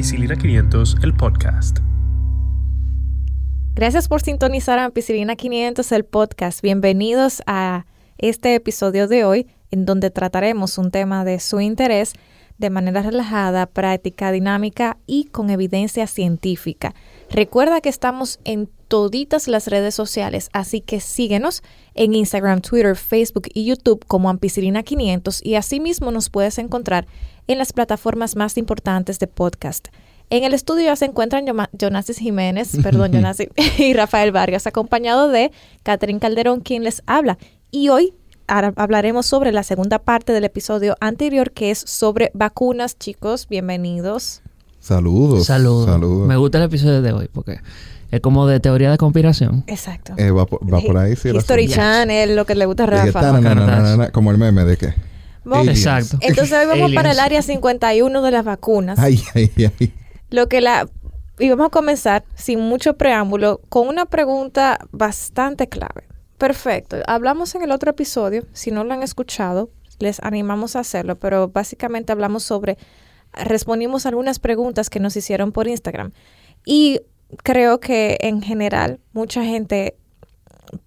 Ampicilina 500, el podcast. Gracias por sintonizar a Ampicilina 500, el podcast. Bienvenidos a este episodio de hoy, en donde trataremos un tema de su interés de manera relajada, práctica, dinámica y con evidencia científica. Recuerda que estamos en toditas las redes sociales, así que síguenos en Instagram, Twitter, Facebook y YouTube como Ampicilina 500 y asimismo nos puedes encontrar en las plataformas más importantes de podcast. En el estudio ya se encuentran Jonasis Jiménez, perdón, Jonasis, y Rafael Vargas, acompañado de Catherine Calderón, quien les habla. Y hoy hablaremos sobre la segunda parte del episodio anterior, que es sobre vacunas. Chicos, bienvenidos. Saludos. Saludos. Me gusta el episodio de hoy porque es como de teoría de conspiración. Exacto. Eh, va, por ahí, sí. History Channel, lo que le gusta a Rafa. como el meme de Exacto. Entonces hoy vamos para el área 51 de las vacunas. Ay, ay, ay. Lo que la... Y vamos a comenzar, sin mucho preámbulo, con una pregunta bastante clave. Perfecto. Hablamos en el otro episodio, si no lo han escuchado, les animamos a hacerlo, pero básicamente hablamos sobre, respondimos algunas preguntas que nos hicieron por Instagram. Y creo que en general mucha gente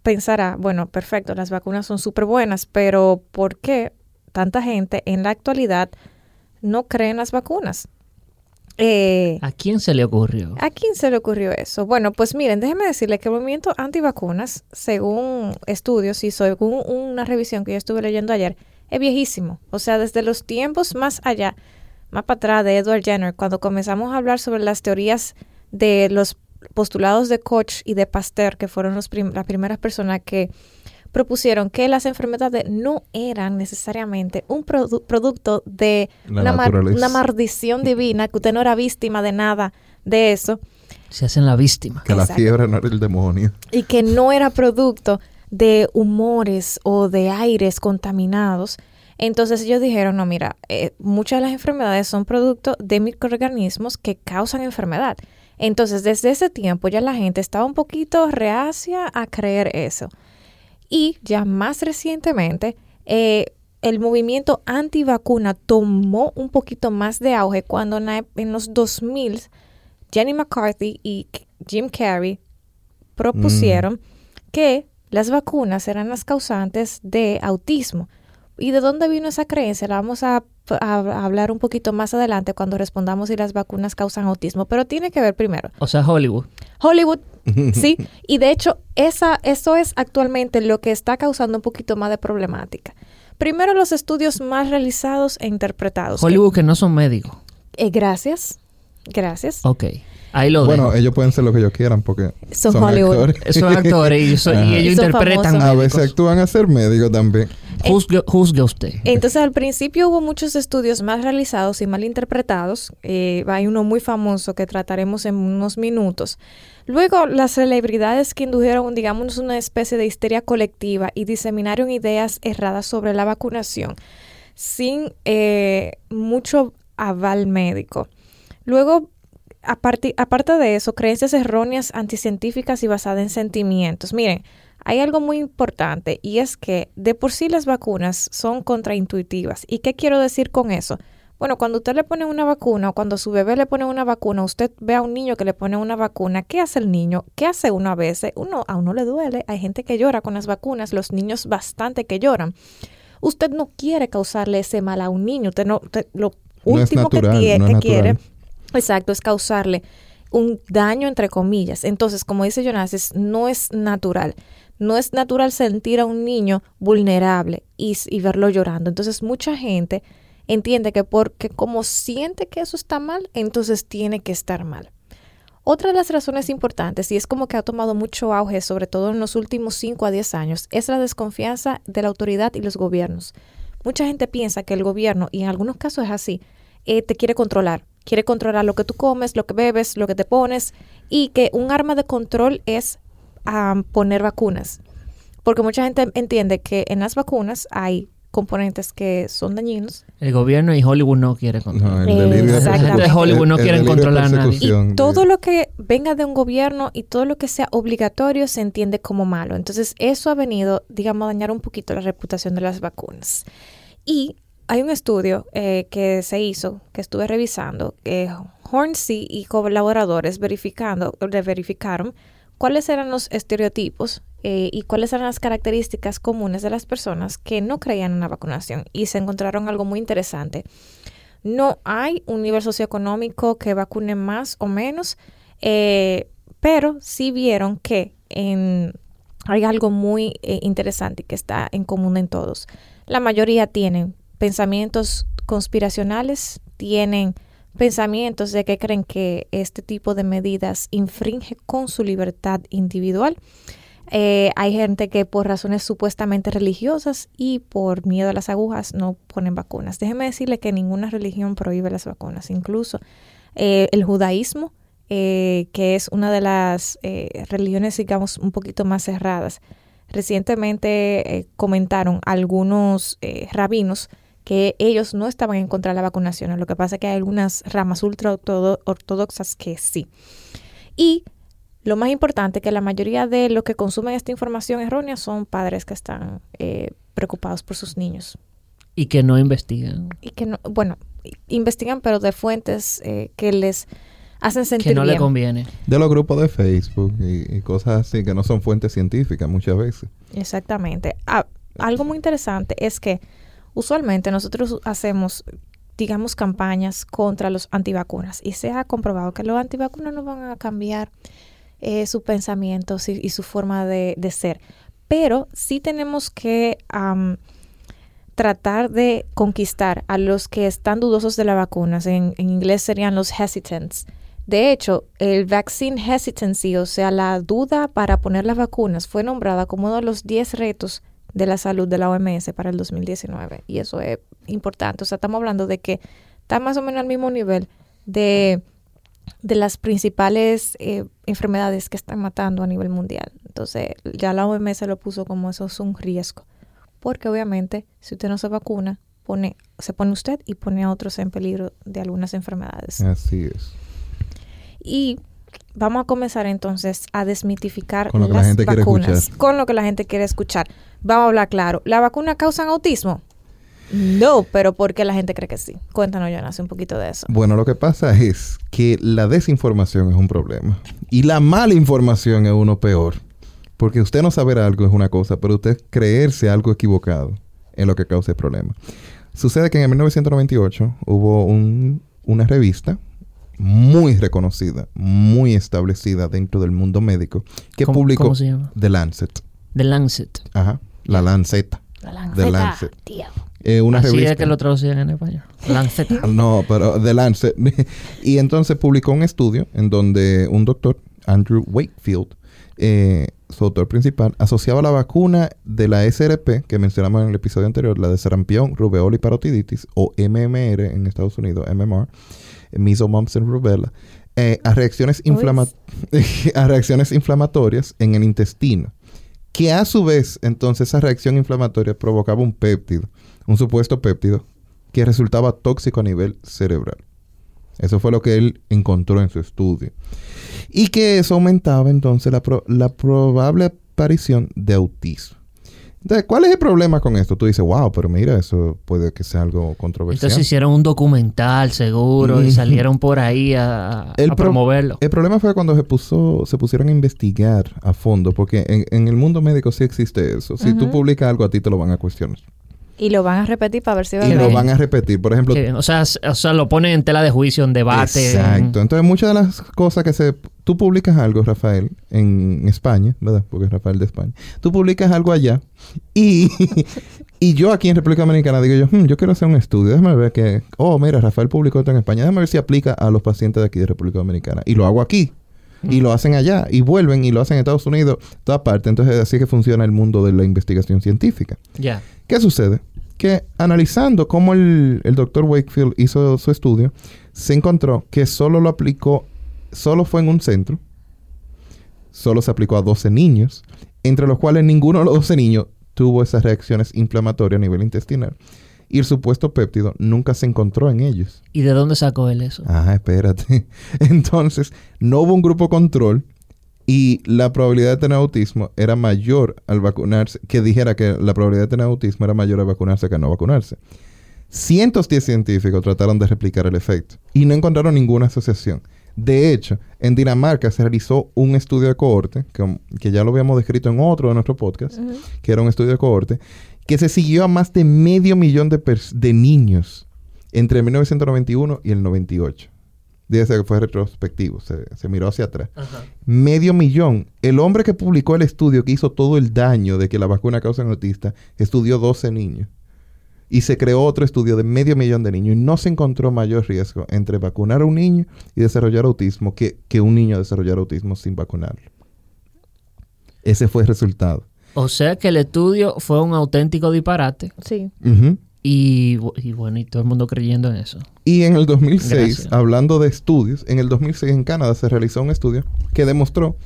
pensará, bueno, perfecto, las vacunas son súper buenas, pero ¿por qué tanta gente en la actualidad no cree en las vacunas? Eh, ¿A quién se le ocurrió? ¿A quién se le ocurrió eso? Bueno, pues miren, déjenme decirle que el movimiento antivacunas, según estudios y según una revisión que yo estuve leyendo ayer, es viejísimo. O sea, desde los tiempos más allá, más para atrás de Edward Jenner, cuando comenzamos a hablar sobre las teorías de los postulados de Koch y de Pasteur, que fueron las primeras personas que propusieron que las enfermedades no eran necesariamente un producto de una, maldición divina, que usted no era víctima de nada de eso. Se hacen la víctima. Que la fiebre no era el demonio. Y que no era producto de humores o de aires contaminados. Entonces ellos dijeron, no, mira, eh, muchas de las enfermedades son producto de microorganismos que causan enfermedad. Entonces desde ese tiempo ya la gente estaba un poquito reacia a creer eso. Y ya más recientemente, eh, el movimiento antivacuna tomó un poquito más de auge cuando en los 2000 Jenny McCarthy y Jim Carrey propusieron mm. que las vacunas eran las causantes de autismo. ¿Y de dónde vino esa creencia? La vamos a, hablar un poquito más adelante cuando respondamos si las vacunas causan autismo, pero tiene que ver primero. O sea, Hollywood. Hollywood, sí. Y de hecho, esa, eso es actualmente lo que está causando un poquito más de problemática. Primero, los estudios más realizados e interpretados. Hollywood que, no son médicos. Eh, gracias. Gracias. Ok. Ahí lo bueno, ellos pueden ser lo que ellos quieran porque son, Hollywood. Actores. Son actores y, ellos interpretan. A veces actúan a ser médicos también. Juzgue, usted. Entonces, al principio hubo muchos estudios más realizados y mal interpretados. Eh, hay uno muy famoso que trataremos en unos minutos. Luego, las celebridades que indujeron, digamos, una especie de histeria colectiva y diseminaron ideas erradas sobre la vacunación sin eh, mucho aval médico. Luego aparte, aparte de eso, creencias erróneas anticientíficas y basadas en sentimientos. Miren, hay algo muy importante y es que de por sí las vacunas son contraintuitivas. ¿Y qué quiero decir con eso? Bueno, cuando usted le pone una vacuna o cuando su bebé le pone una vacuna, usted ve a un niño que le pone una vacuna, ¿qué hace el niño? ¿Qué hace uno a veces? Uno, a uno le duele, hay gente que llora con las vacunas, los niños bastante que lloran. Usted no quiere causarle ese mal a un niño, usted no, lo último que, quiere Exacto, es causarle un daño entre comillas. Entonces, como dice Jonas, no es natural. No es natural sentir a un niño vulnerable y, y, verlo llorando. Entonces, mucha gente entiende que porque como siente que eso está mal, entonces tiene que estar mal. Otra de las razones importantes, y es como que ha tomado mucho auge, sobre todo en los últimos 5 a 10 años, es la desconfianza de la autoridad y los gobiernos. Mucha gente piensa que el gobierno, y en algunos casos es así, eh, te quiere controlar quiere controlar lo que tú comes, lo que bebes, lo que te pones y que un arma de control es poner vacunas. Porque mucha gente entiende que en las vacunas hay componentes que son dañinos. El gobierno y Hollywood no quieren controlar. No, Hollywood no quieren controlar a nadie. Y todo lo que venga de un gobierno y todo lo que sea obligatorio se entiende como malo. Entonces eso ha venido, digamos, a dañar un poquito la reputación de las vacunas. Y hay un estudio eh, que se hizo, que estuve revisando, que Hornsey y colaboradores verificando, verificaron cuáles eran los estereotipos eh, y cuáles eran las características comunes de las personas que no creían en la vacunación. Y se encontraron algo muy interesante. No hay un nivel socioeconómico que vacune más o menos, eh, pero sí vieron que hay algo muy eh, interesante que está en común en todos. La mayoría tienen pensamientos conspiracionales, tienen pensamientos de que creen que este tipo de medidas infringe con su libertad individual. Eh, hay gente que por razones supuestamente religiosas y por miedo a las agujas no ponen vacunas. Déjeme decirle que ninguna religión prohíbe las vacunas, incluso eh, el judaísmo, eh, que es una de las religiones, digamos, un poquito más cerradas. Recientemente comentaron algunos rabinos que ellos no estaban en contra de la vacunación. Lo que pasa es que hay algunas ramas ultra ortodoxas que sí. Y lo más importante que la mayoría de los que consumen esta información errónea son padres que están eh, preocupados por sus niños. Y que no investigan. Y que no, bueno, investigan pero de fuentes eh, que les hacen sentir Que no le conviene. De los grupos de Facebook y, cosas así que no son fuentes científicas muchas veces. Exactamente. Ah, algo muy interesante es que Usualmente nosotros hacemos, digamos, campañas contra los antivacunas y se ha comprobado que los antivacunas no van a cambiar eh, sus pensamientos y, su forma de, ser. Pero sí tenemos que tratar de conquistar a los que están dudosos de las vacunas. En, en inglés serían los hesitants. De hecho, el vaccine hesitancy, o sea, la duda para poner las vacunas, fue nombrada como uno de los 10 retos de la salud de la OMS para el 2019. Y eso es importante. O sea, estamos hablando de que está más o menos al mismo nivel de, de las principales eh, enfermedades que están matando a nivel mundial. Entonces, ya la OMS lo puso como eso es un riesgo. Porque obviamente, si usted no se vacuna, pone, se pone usted y pone a otros en peligro de algunas enfermedades. Así es. Y vamos a comenzar entonces a desmitificar con lo que la gente vacunas, quiere escuchar. con lo que la gente quiere escuchar. Vamos a hablar claro. ¿La vacuna causa autismo? No, pero ¿por qué la gente cree que sí? Cuéntanos, Jonas, un poquito de eso. Bueno, lo que pasa es que la desinformación es un problema y la mala información es uno peor. Porque usted no saber algo es una cosa, pero usted creerse algo equivocado es lo que causa el problema. Sucede que en 1998 hubo una revista muy reconocida, muy establecida dentro del mundo médico, que publicó ¿cómo se llama? The Lancet. The Lancet. Ajá, la Lanceta. La Lanceta, The Lancet. Tío. Eh, una Así revista. es que lo traducían en español. Lanceta. no, pero The Lancet. y entonces publicó un estudio en donde un doctor, Andrew Wakefield, eh, su autor principal, asociaba la vacuna de la SRP, que mencionamos en el episodio anterior, la de sarampión, rubeola y parotiditis, o MMR en Estados Unidos, MMR, measles, mumps and rubella, eh, a, reacciones a reacciones inflamatorias en el intestino, que a su vez entonces esa reacción inflamatoria provocaba un péptido, un supuesto péptido, que resultaba tóxico a nivel cerebral. Eso fue lo que él encontró en su estudio. Y que eso aumentaba entonces la, la probable aparición de autismo. Entonces, ¿cuál es el problema con esto? Tú dices, wow, pero mira, eso puede que sea algo controversial. Entonces hicieron un documental seguro y salieron por ahí a, promoverlo. El problema fue cuando se puso, se pusieron a investigar a fondo, porque en, el mundo médico sí existe eso. Si tú publicas algo, a ti te lo van a cuestionar. Y lo van a repetir para ver si va a Y lo van a repetir. Por ejemplo... o, sea, o sea, lo ponen en tela de juicio, en debate. Exacto. Entonces, muchas de las cosas que se... Tú publicas algo, Rafael, en España, ¿verdad? Porque es Rafael de España. Tú publicas algo allá y... y yo aquí en República Dominicana digo yo, hmm, yo quiero hacer un estudio. Déjame ver que... Oh, mira, Rafael publicó esto en España. Déjame ver si aplica a los pacientes de aquí de República Dominicana. Y lo hago aquí. Y lo hacen allá. Y vuelven y lo hacen en Estados Unidos. Toda parte. Entonces, así que funciona el mundo de la investigación científica. Ya. ¿Qué sucede? que analizando cómo el, doctor Wakefield hizo su estudio, se encontró que solo lo aplicó, solo fue en un centro, solo se aplicó a 12 niños, entre los cuales ninguno de los 12 niños tuvo esas reacciones inflamatorias a nivel intestinal. Y el supuesto péptido nunca se encontró en ellos. ¿Y de dónde sacó él eso? Ah, espérate. Entonces, no hubo un grupo control y la probabilidad de tener autismo era mayor al vacunarse, que dijera que la probabilidad de tener autismo era mayor al vacunarse que a no vacunarse. Cientos de científicos trataron de replicar el efecto y no encontraron ninguna asociación. De hecho, en Dinamarca se realizó un estudio de cohorte, que, ya lo habíamos descrito en otro de nuestros podcasts, que era un estudio de cohorte, que se siguió a más de medio millón de, de niños entre 1991 y el 98. Dice que fue retrospectivo, se, miró hacia atrás. Medio millón. El hombre que publicó el estudio que hizo todo el daño de que la vacuna causa en autista estudió 12 niños. Y se creó otro estudio de medio millón de niños y no se encontró mayor riesgo entre vacunar a un niño y desarrollar autismo que, que un niño desarrollar autismo sin vacunarlo. Ese fue el resultado. O sea que el estudio fue un auténtico disparate. Sí. y, bueno, y todo el mundo creyendo en eso. Y en el 2006, hablando de estudios, en el 2006 en Canadá se realizó un estudio que demostró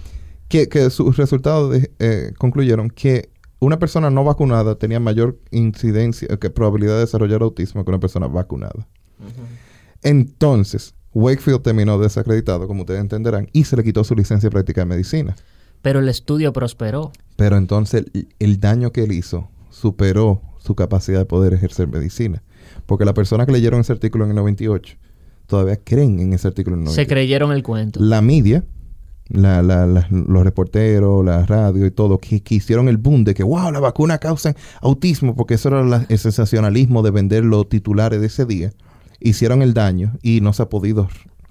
que, sus resultados eh, concluyeron que una persona no vacunada tenía mayor incidencia, que probabilidad de desarrollar autismo que una persona vacunada. Entonces, Wakefield terminó desacreditado, como ustedes entenderán, y se le quitó su licencia de práctica de medicina. Pero el estudio prosperó. Pero entonces el, daño que él hizo superó su capacidad de poder ejercer medicina. Porque las personas que leyeron ese artículo en el 98 todavía creen en ese artículo en el 98. Se creyeron el cuento. La media, los reporteros, la radio y todo, que, hicieron el boom de que, wow, la vacuna causa autismo, porque eso era el sensacionalismo de vender los titulares de ese día. Hicieron el daño y no se ha podido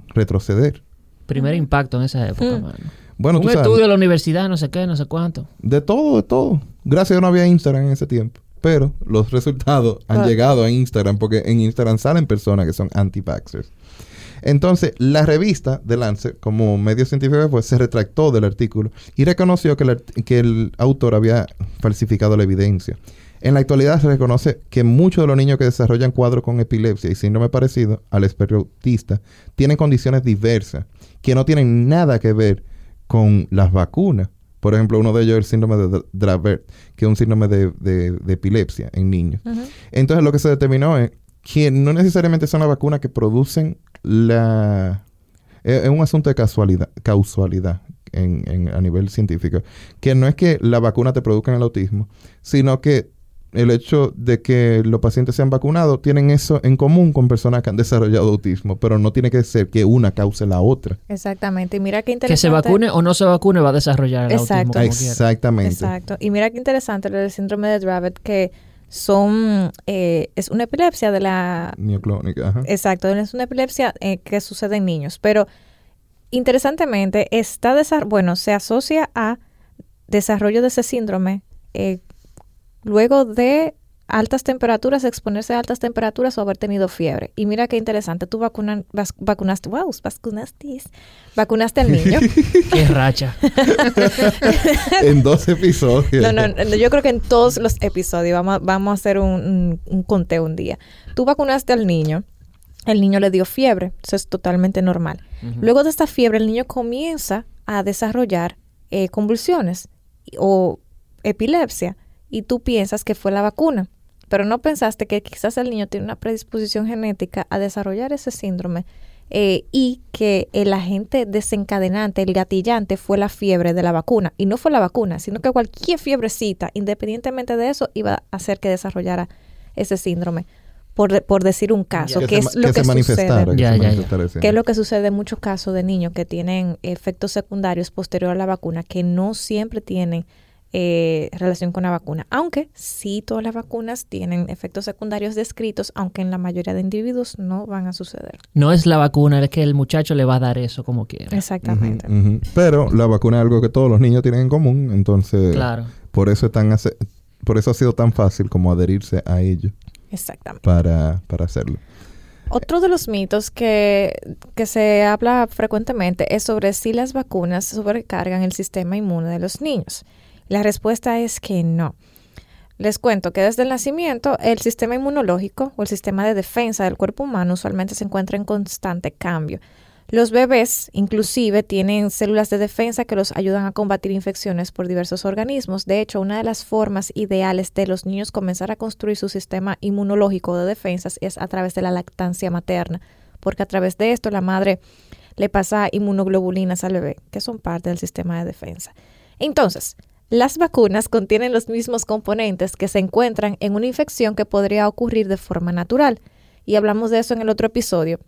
retroceder. Primer impacto en esa época, mm. Bueno, Un estudio de la universidad, no sé qué, no sé cuánto. De todo, de todo. Gracias a que no había Instagram en ese tiempo. Pero los resultados han ah. llegado a Instagram porque en Instagram salen personas que son anti-vaxxers. Entonces, la revista de Lancet, como medio científico pues, se retractó del artículo y reconoció que que el autor había falsificado la evidencia. En la actualidad se reconoce que muchos de los niños que desarrollan cuadros con epilepsia y síndrome parecido al espectro autista tienen condiciones diversas que no tienen nada que ver con las vacunas. Por ejemplo, uno de ellos es el síndrome de Dravet, que es un síndrome de, epilepsia en niños. Entonces, lo que se determinó es que no necesariamente son las vacunas que producen la... Es, un asunto de casualidad, causalidad en, a nivel científico. Que no es que la vacuna te produzca el autismo, sino que el hecho de que los pacientes sean vacunados tienen eso en común con personas que han desarrollado autismo, pero no tiene que ser que una cause la otra. Exactamente. Y mira qué interesante. Que se vacune o no se vacune va a desarrollar el autismo. Como Exactamente. Exacto. Y mira qué interesante el síndrome de Dravet que son eh, es una epilepsia de la neoclónica. Ajá. Exacto, es una epilepsia eh, que sucede en niños, pero interesantemente está bueno se asocia a desarrollo de ese síndrome eh, luego de altas temperaturas, exponerse a altas temperaturas o haber tenido fiebre. Y mira qué interesante, tú vacunaste, wow, vacunaste, vacunaste al niño. qué racha. en dos episodios. No, no, yo creo que en todos los episodios vamos, vamos a hacer un, conteo un día. Tú vacunaste al niño, el niño le dio fiebre, eso es totalmente normal. Luego de esta fiebre, el niño comienza a desarrollar eh, convulsiones o epilepsia y tú piensas que fue la vacuna, pero no pensaste que quizás el niño tiene una predisposición genética a desarrollar ese síndrome eh, y que el agente desencadenante, el gatillante, fue la fiebre de la vacuna. Y no fue la vacuna, sino que cualquier fiebrecita, independientemente de eso, iba a hacer que desarrollara ese síndrome. Por, por decir un caso, que, es lo que, sucede. Que, es lo que sucede en muchos casos de niños que tienen efectos secundarios posterior a la vacuna, que no siempre tienen eh, relación con la vacuna. Aunque sí todas las vacunas tienen efectos secundarios descritos, aunque en la mayoría de individuos no van a suceder. No es la vacuna, es que el muchacho le va a dar eso como quiera. Exactamente. Pero la vacuna es algo que todos los niños tienen en común, entonces claro. por eso tan por eso ha sido tan fácil como adherirse a ello. Exactamente. Para, para hacerlo. Otro de los mitos que, que, se habla frecuentemente es sobre si las vacunas sobrecargan el sistema inmune de los niños. La respuesta es que no. Les cuento que desde el nacimiento el sistema inmunológico o el sistema de defensa del cuerpo humano usualmente se encuentra en constante cambio. Los bebés inclusive tienen células de defensa que los ayudan a combatir infecciones por diversos organismos. De hecho, una de las formas ideales de los niños comenzar a construir su sistema inmunológico de defensas es a través de la lactancia materna, porque a través de esto la madre le pasa inmunoglobulinas al bebé, que son parte del sistema de defensa. Entonces, Las vacunas contienen los mismos componentes que se encuentran en una infección que podría ocurrir de forma natural. Y hablamos de eso en el otro episodio.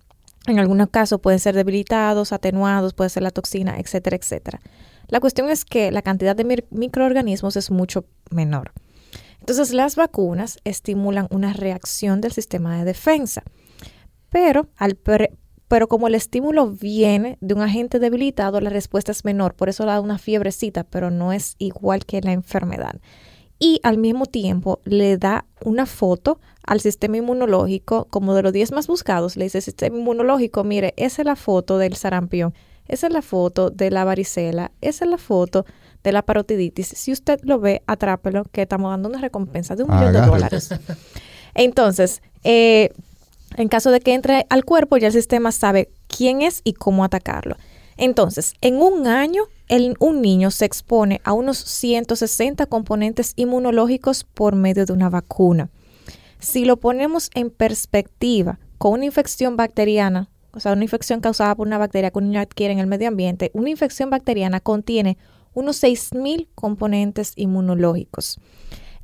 En algunos casos pueden ser debilitados, atenuados, puede ser la toxina, etcétera, etcétera. La cuestión es que la cantidad de microorganismos es mucho menor. Entonces las vacunas estimulan una reacción del sistema de defensa, pero, al pero como el estímulo viene de un agente debilitado, la respuesta es menor, por eso da una fiebrecita, pero no es igual que la enfermedad. Y al mismo tiempo le da una foto al sistema inmunológico, como de los 10 más buscados, le dice sistema inmunológico, mire, esa es la foto del sarampión, esa es la foto de la varicela, esa es la foto de la parotiditis. Si usted lo ve, atrápelo, que estamos dando una recompensa de un millón de dólares. Entonces, eh, en caso de que entre al cuerpo, ya el sistema sabe quién es y cómo atacarlo. Entonces, en un año, un niño se expone a unos 160 componentes inmunológicos por medio de una vacuna. Si lo ponemos en perspectiva con una infección bacteriana, o sea, una infección causada por una bacteria que un niño adquiere en el medio ambiente, una infección bacteriana contiene unos 6.000 componentes inmunológicos.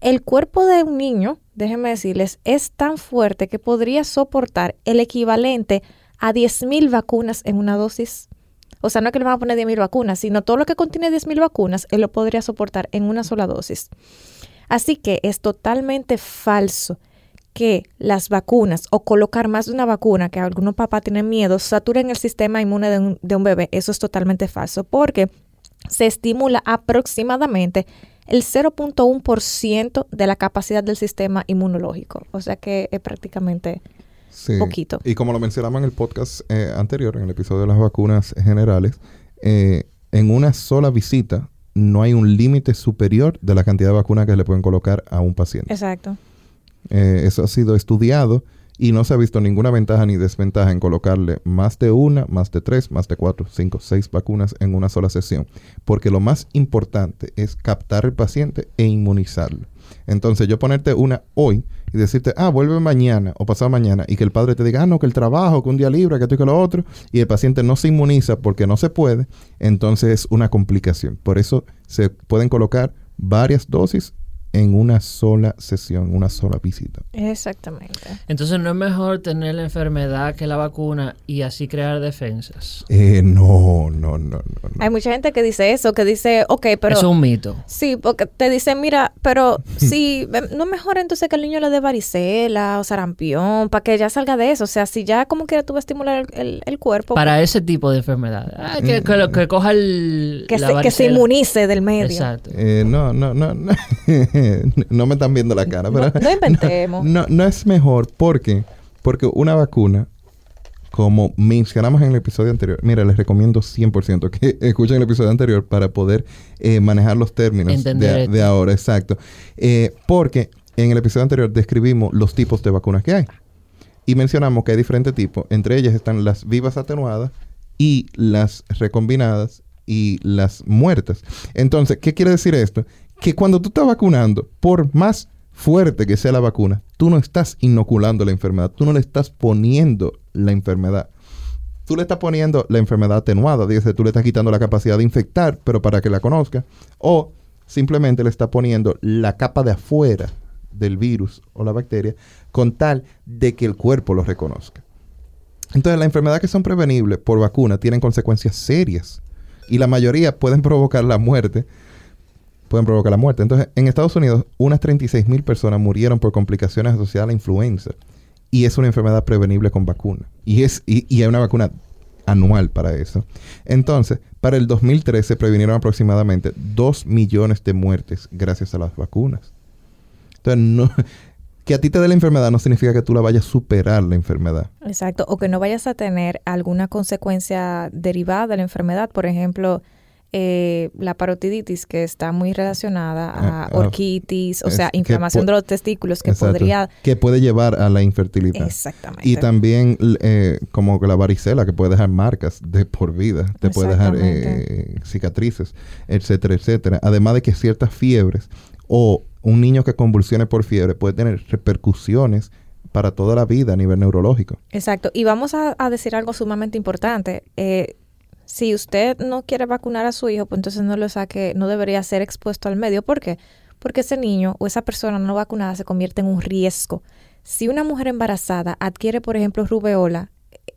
El cuerpo de un niño, déjenme decirles, es tan fuerte que podría soportar el equivalente a 10.000 vacunas en una dosis. O sea, no es que le van a poner 10.000 vacunas, sino todo lo que contiene 10.000 vacunas, él lo podría soportar en una sola dosis. Así que es totalmente falso que las vacunas o colocar más de una vacuna, que algunos papás tienen miedo, saturen el sistema inmune de un, de un bebé. Eso es totalmente falso, porque se estimula aproximadamente el 0.1% de la capacidad del sistema inmunológico. O sea que es prácticamente poquito. Y como lo mencionamos en el podcast eh, anterior, en el episodio de las vacunas generales, eh, en una sola visita no hay un límite superior de la cantidad de vacunas que le pueden colocar a un paciente. Exacto. Eh, eso ha sido estudiado y no se ha visto ninguna ventaja ni desventaja en colocarle más de una, más de tres, más de cuatro, cinco, seis vacunas en una sola sesión, porque lo más importante es captar el paciente e inmunizarlo. Entonces yo ponerte una hoy y decirte, ah, vuelve mañana o pasado mañana y que el padre te diga, ah, no, que el trabajo, que un día libre, que esto y que lo otro, y el paciente no se inmuniza porque no se puede, entonces es una complicación. Por eso se pueden colocar varias dosis en una sola sesión, una sola visita. Exactamente. Entonces, ¿no es mejor tener la enfermedad que la vacuna y así crear defensas? Eh, no, no, no, no, Hay mucha gente que dice eso, que dice, ok, pero... Es un mito. Sí, porque te dicen, mira, pero si no es mejor entonces que el niño le dé varicela o sarampión, para que ya salga de eso. O sea, si ya como quiera tú vas a estimular el, cuerpo. Para ese tipo de enfermedad. Ah, que, que, coja el... Que, se, que se inmunice del medio. Exacto. Eh, no, no, no. no. no me están viendo la cara, pero... No, inventemos. No, no, es mejor porque, porque una vacuna, como mencionamos en el episodio anterior, mira, les recomiendo 100% que escuchen el episodio anterior para poder eh, manejar los términos de, ahora, exacto. Eh, porque en el episodio anterior describimos los tipos de vacunas que hay. Y mencionamos que hay diferentes tipos. Entre ellas están las vivas atenuadas y las recombinadas y las muertas. Entonces, ¿qué quiere decir esto? Que cuando tú estás vacunando, por más fuerte que sea la vacuna, tú no estás inoculando la enfermedad, tú no le estás poniendo la enfermedad. Tú le estás poniendo la enfermedad atenuada, dice, tú le estás quitando la capacidad de infectar, pero para que la conozca, o simplemente le estás poniendo la capa de afuera del virus o la bacteria con tal de que el cuerpo lo reconozca. Entonces, las enfermedades que son prevenibles por vacuna tienen consecuencias serias y la mayoría pueden provocar la muerte pueden provocar la muerte. Entonces, en Estados Unidos, unas 36 mil personas murieron por complicaciones asociadas a la influenza. Y es una enfermedad prevenible con vacuna. Y, es, y, hay una vacuna anual para eso. Entonces, para el 2013 se previnieron aproximadamente 2 millones de muertes gracias a las vacunas. Entonces, que a ti te dé la enfermedad no significa que tú la vayas a superar la enfermedad. Exacto, o que no vayas a tener alguna consecuencia derivada de la enfermedad. Por ejemplo, eh, la parotiditis, que está muy relacionada a ah, ah, orquitis, o sea, inflamación de los testículos, que podría... Que puede llevar a la infertilidad. Exactamente. Y también eh, como la varicela, que puede dejar marcas de por vida, te puede dejar eh, cicatrices, etcétera, etcétera. Además de que ciertas fiebres o un niño que convulsione por fiebre puede tener repercusiones para toda la vida a nivel neurológico. Exacto. Y vamos a, a decir algo sumamente importante. Eh, Si usted no quiere vacunar a su hijo, pues entonces no lo saque, no debería ser expuesto al medio. ¿Por qué? Porque ese niño o esa persona no vacunada se convierte en un riesgo. Si una mujer embarazada adquiere, por ejemplo, rubeola,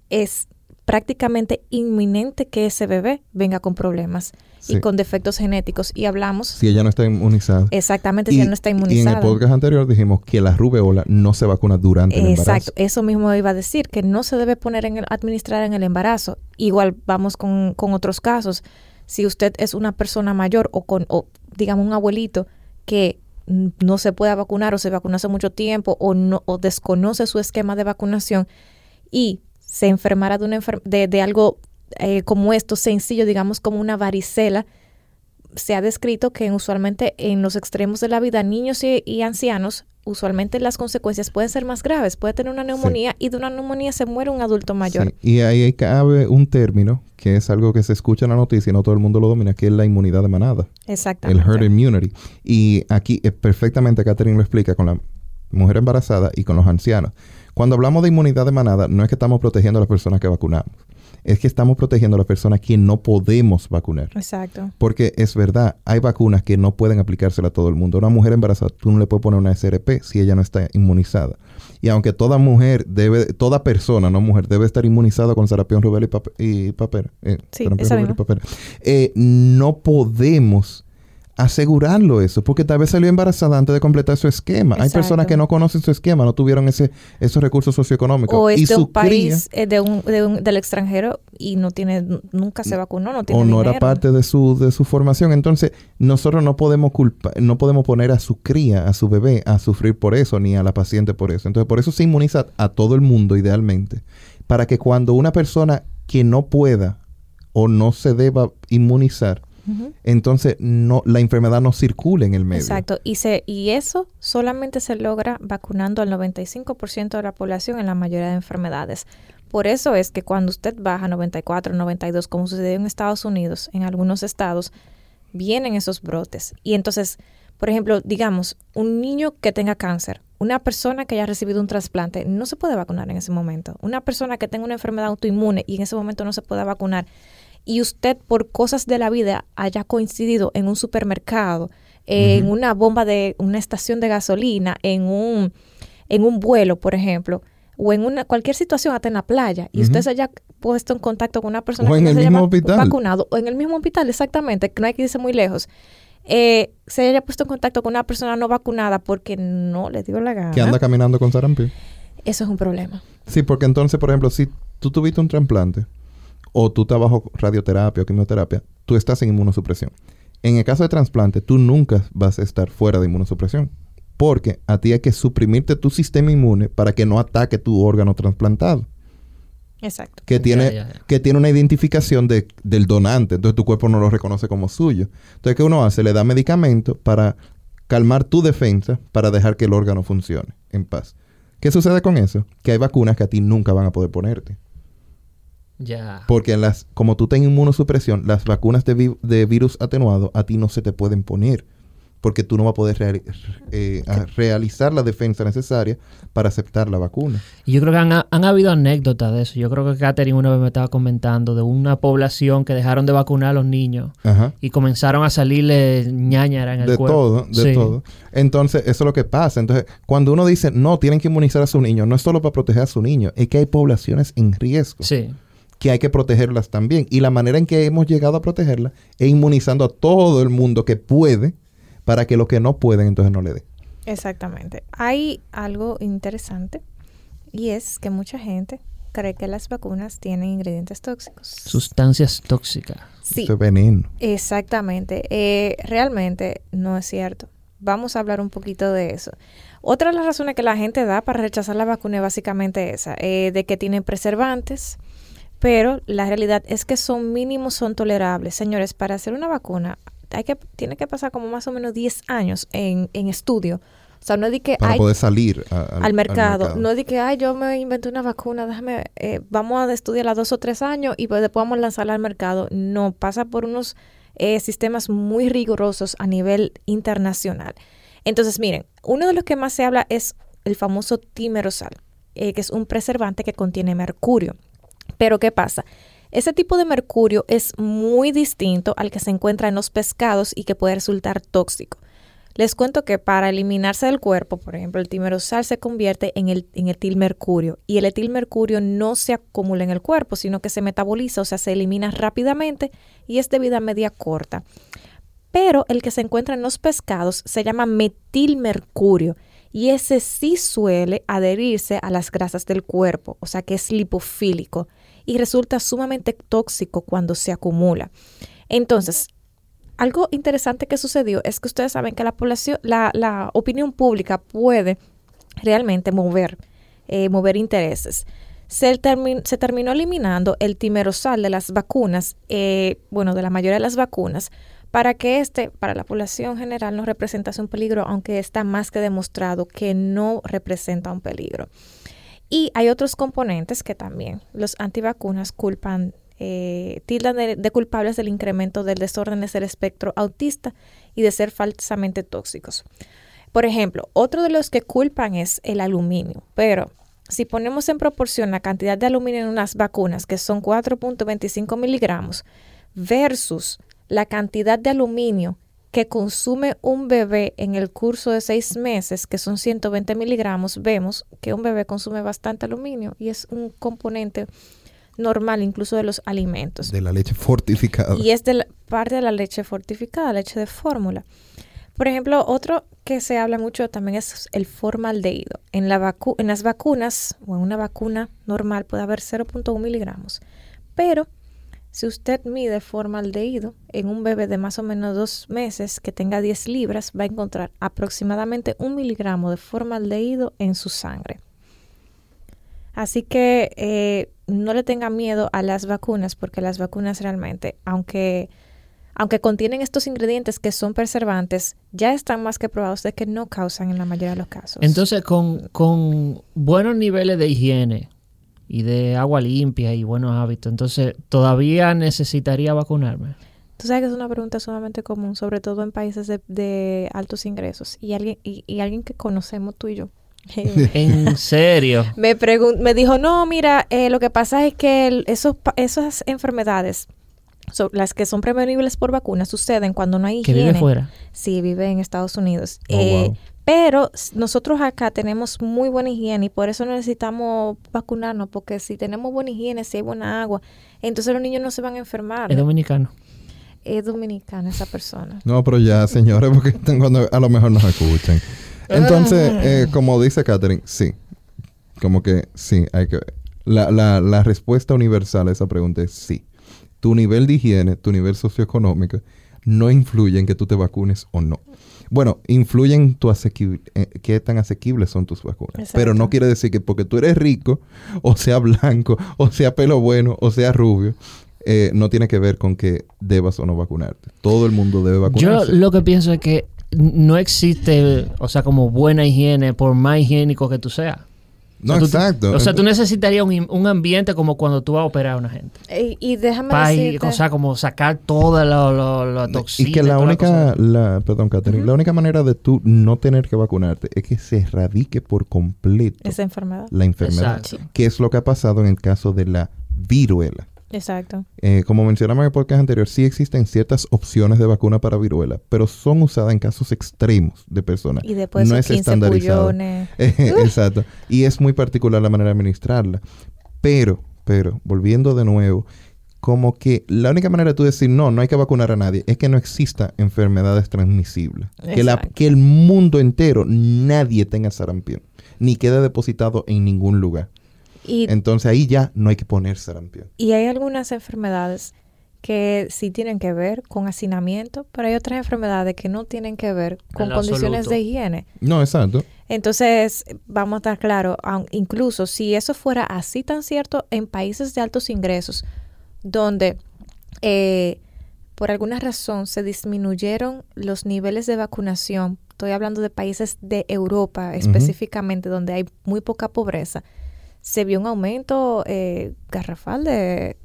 es prácticamente inminente que ese bebé venga con problemas y con defectos genéticos. Y hablamos... Si ella no está inmunizada. Exactamente, si ella no está inmunizada. Y en el podcast anterior dijimos que la rubeola no se vacuna durante el embarazo. Exacto, eso mismo iba a decir, que no se debe poner en el, administrar en el embarazo. Igual vamos con, con otros casos. Si usted es una persona mayor o con, o, digamos, un abuelito que no se pueda vacunar o se vacunó hace mucho tiempo o, no, o desconoce su esquema de vacunación y se enfermara de, una de, algo eh, como esto, sencillo, digamos como una varicela, se ha descrito que usualmente en los extremos de la vida, niños y, ancianos, usualmente las consecuencias pueden ser más graves. Puede tener una neumonía y de una neumonía se muere un adulto mayor. Y ahí cabe un término que es algo que se escucha en la noticia y no todo el mundo lo domina, que es la inmunidad de manada. Exactamente. El herd immunity. Y aquí perfectamente Catherine lo explica con la mujer embarazada y con los ancianos. Cuando hablamos de inmunidad de manada, no es que estamos protegiendo a las personas que vacunamos, es que estamos protegiendo a las personas que no podemos vacunar. Exacto. Porque es verdad, hay vacunas que no pueden aplicársela a todo el mundo. Una mujer embarazada, tú no le puedes poner una SRP si ella no está inmunizada. Y aunque toda mujer debe, toda persona, no mujer, debe estar inmunizada con sarampión, rubella y, papel, eh, sí, eh, no podemos asegurarlo eso, porque tal vez salió embarazada antes de completar su esquema. Hay personas que no conocen su esquema, no tuvieron ese esos recursos socioeconómicos. O es de un país eh, de un, del extranjero y no tiene, nunca se vacunó, no tiene O no era parte de su, de su formación. Entonces, nosotros no podemos culpar, no podemos poner a su cría, a su bebé, a sufrir por eso, ni a la paciente por eso. Entonces, por eso se inmuniza a todo el mundo, idealmente, para que cuando una persona que no pueda o no se deba inmunizar, entonces no, la enfermedad no circula en el medio. Exacto, y, se, y eso solamente se logra vacunando al 95% de la población en la mayoría de enfermedades. Por eso es que cuando usted baja 94, 92, como sucedió en Estados Unidos, en algunos estados, vienen esos brotes. Y entonces, por ejemplo, digamos, un niño que tenga cáncer, una persona que haya recibido un trasplante, no se puede vacunar en ese momento. Una persona que tenga una enfermedad autoinmune y en ese momento no se pueda vacunar, y usted por cosas de la vida haya coincidido en un supermercado, en una bomba de una estación de gasolina, en un, en un vuelo, por ejemplo, o en una cualquier situación, hasta en la playa, y usted se haya puesto en contacto con una persona que en el se mismo hospital. vacunado, o en el mismo hospital, exactamente, que no hay que irse muy lejos. Eh, se haya puesto en contacto con una persona no vacunada porque no le dio la gana. Que anda caminando con sarampión. Eso es un problema. Sí, porque entonces, por ejemplo, si tú tuviste un trasplante, o tú estás bajo radioterapia o quimioterapia, tú estás en inmunosupresión. En el caso de trasplante, tú nunca vas a estar fuera de inmunosupresión. Porque a ti hay que suprimirte tu sistema inmune para que no ataque tu órgano trasplantado. Exacto. Que tiene, Que tiene una identificación de, del donante. Entonces tu cuerpo no lo reconoce como suyo. Entonces, ¿qué uno hace? Le da medicamento para calmar tu defensa para dejar que el órgano funcione en paz. ¿Qué sucede con eso? Que hay vacunas que a ti nunca van a poder ponerte. Porque las, como tú tienes inmunosupresión, las vacunas de, de, virus atenuado a ti no se te pueden poner. Porque tú no vas a poder eh, realizar la defensa necesaria para aceptar la vacuna. Y yo creo que han, han, habido anécdotas de eso. Yo creo que Katherine una vez me estaba comentando de una población que dejaron de vacunar a los niños y comenzaron a salirle ñañara en el de cuerpo. De todo, de todo. Entonces, eso es lo que pasa. Entonces, cuando uno dice, no, tienen que inmunizar a su niño, no es solo para proteger a su niño, es que hay poblaciones en riesgo. Sí que hay que protegerlas también. Y la manera en que hemos llegado a protegerlas es inmunizando a todo el mundo que puede para que los que no pueden entonces no le den. Exactamente. Hay algo interesante y es que mucha gente cree que las vacunas tienen ingredientes tóxicos. Sustancias tóxicas. Sí. Eso es veneno. Exactamente. Eh, realmente no es cierto. Vamos a hablar un poquito de eso. Otra de las razones que la gente da para rechazar la vacuna es básicamente esa, eh, de que tienen preservantes, pero la realidad es que son mínimos, son tolerables. Señores, para hacer una vacuna hay que, tiene que pasar como más o menos 10 años en, en estudio. O sea, no es de que para poder salir al, mercado. No es de que, ay, yo me inventé una vacuna, déjame, eh, vamos a estudiarla dos o tres años y pues después vamos a lanzarla al mercado. No, pasa por unos eh, sistemas muy rigurosos a nivel internacional. Entonces, miren, uno de los que más se habla es el famoso timerosal, eh, que es un preservante que contiene mercurio. Pero ¿qué pasa? Ese tipo de mercurio es muy distinto al que se encuentra en los pescados y que puede resultar tóxico. Les cuento que para eliminarse del cuerpo, por ejemplo, el timerosal se convierte en el, en etilmercurio y el etilmercurio no se acumula en el cuerpo, sino que se metaboliza, o sea, se elimina rápidamente y es de vida media corta. Pero el que se encuentra en los pescados se llama metilmercurio y ese sí suele adherirse a las grasas del cuerpo, o sea que es lipofílico y resulta sumamente tóxico cuando se acumula. Entonces, algo interesante que sucedió es que ustedes saben que la población, la, opinión pública puede realmente mover, eh, mover intereses. Se, terminó eliminando el timerosal de las vacunas, eh, bueno, de la mayoría de las vacunas, para que este, para la población general, no representase un peligro, aunque está más que demostrado que no representa un peligro. Y hay otros componentes que también los antivacunas culpan eh, tildan de, culpables del incremento del desorden del espectro autista y de ser falsamente tóxicos. Por ejemplo, otro de los que culpan es el aluminio, pero si ponemos en proporción la cantidad de aluminio en unas vacunas, que son 4.25 miligramos, versus la cantidad de aluminio que consume un bebé en el curso de seis meses, que son 120 miligramos, vemos que un bebé consume bastante aluminio y es un componente normal incluso de los alimentos. De la leche fortificada. Y es de parte de la leche fortificada, leche de fórmula. Por ejemplo, otro que se habla mucho también es el formaldehído. En, la en las vacunas o en una vacuna normal puede haber 0.1 miligramos, pero si usted mide formaldehído en un bebé de más o menos dos meses que tenga 10 libras, va a encontrar aproximadamente un miligramo de formaldehído en su sangre. Así que eh, no le tenga miedo a las vacunas, porque las vacunas realmente, aunque, aunque contienen estos ingredientes que son preservantes, ya están más que probados de que no causan en la mayoría de los casos. Entonces, con, con buenos niveles de higiene y de agua limpia y buenos hábitos, entonces, ¿todavía necesitaría vacunarme? Tú sabes que es una pregunta sumamente común, sobre todo en países de, de altos ingresos y alguien, y, y alguien que conocemos tú y yo. ¿En serio? me, me dijo, no, mira, eh, lo que pasa es que esos, esas enfermedades, las que son prevenibles por vacunas, suceden cuando no hay higiene. ¿Que vive fuera? Sí, vive en Estados Unidos. Oh, eh, pero nosotros acá tenemos muy buena higiene y por eso necesitamos vacunarnos, porque si tenemos buena higiene, si hay buena agua, entonces los niños no se van a enfermar. Es dominicano es dominicana esa persona. No, pero ya, señores, porque cuando a lo mejor nos escuchan. Entonces, eh, como dice Catherine, sí. Como que sí, hay que... La, la, la respuesta universal a esa pregunta es sí. Tu nivel de higiene, tu nivel socioeconómico, no influye en que tú te vacunes o no. Bueno, influye en tu asequible, eh, qué tan asequibles son tus vacunas. Pero no quiere decir que porque tú eres rico, o sea blanco, o sea pelo bueno, o sea rubio, eh, no tiene que ver con que debas o no vacunarte. Todo el mundo debe vacunarse. Yo lo que pienso es que no existe, o sea, como buena higiene, por más higiénico que tú seas. No, exacto. o sea, tú necesitarías un, ambiente como cuando tú vas a operar a una gente. Y, déjame decirte... O sea, como sacar toda la, toxina. Y que la única, la, perdón, Catherine, la única manera de tú no tener que vacunarte es que se erradique por completo. Esa enfermedad. La enfermedad. Que es lo que ha pasado en el caso de la viruela. Exacto. Eh, como mencionamos en el podcast anterior, sí existen ciertas opciones de vacuna para viruela, pero son usadas en casos extremos de personas. Y después no es estandarizado. Exacto. Y es muy particular la manera de administrarla. Pero, pero, volviendo de nuevo, como que la única manera de tú decir no, no hay que vacunar a nadie, es que no exista enfermedades transmisibles. Que, la, que el mundo entero, nadie tenga sarampión, ni quede depositado en ningún lugar. Entonces ahí ya no hay que poner sarampión. Y hay algunas enfermedades que sí tienen que ver con hacinamiento, pero hay otras enfermedades que no tienen que ver con condiciones de higiene. No, exacto. Entonces, vamos a estar claros, incluso si eso fuera así tan cierto en países de altos ingresos, donde eh, por alguna razón se disminuyeron los niveles de vacunación, estoy hablando de países de Europa específicamente, donde hay muy poca pobreza, se vio un aumento eh, garrafal de,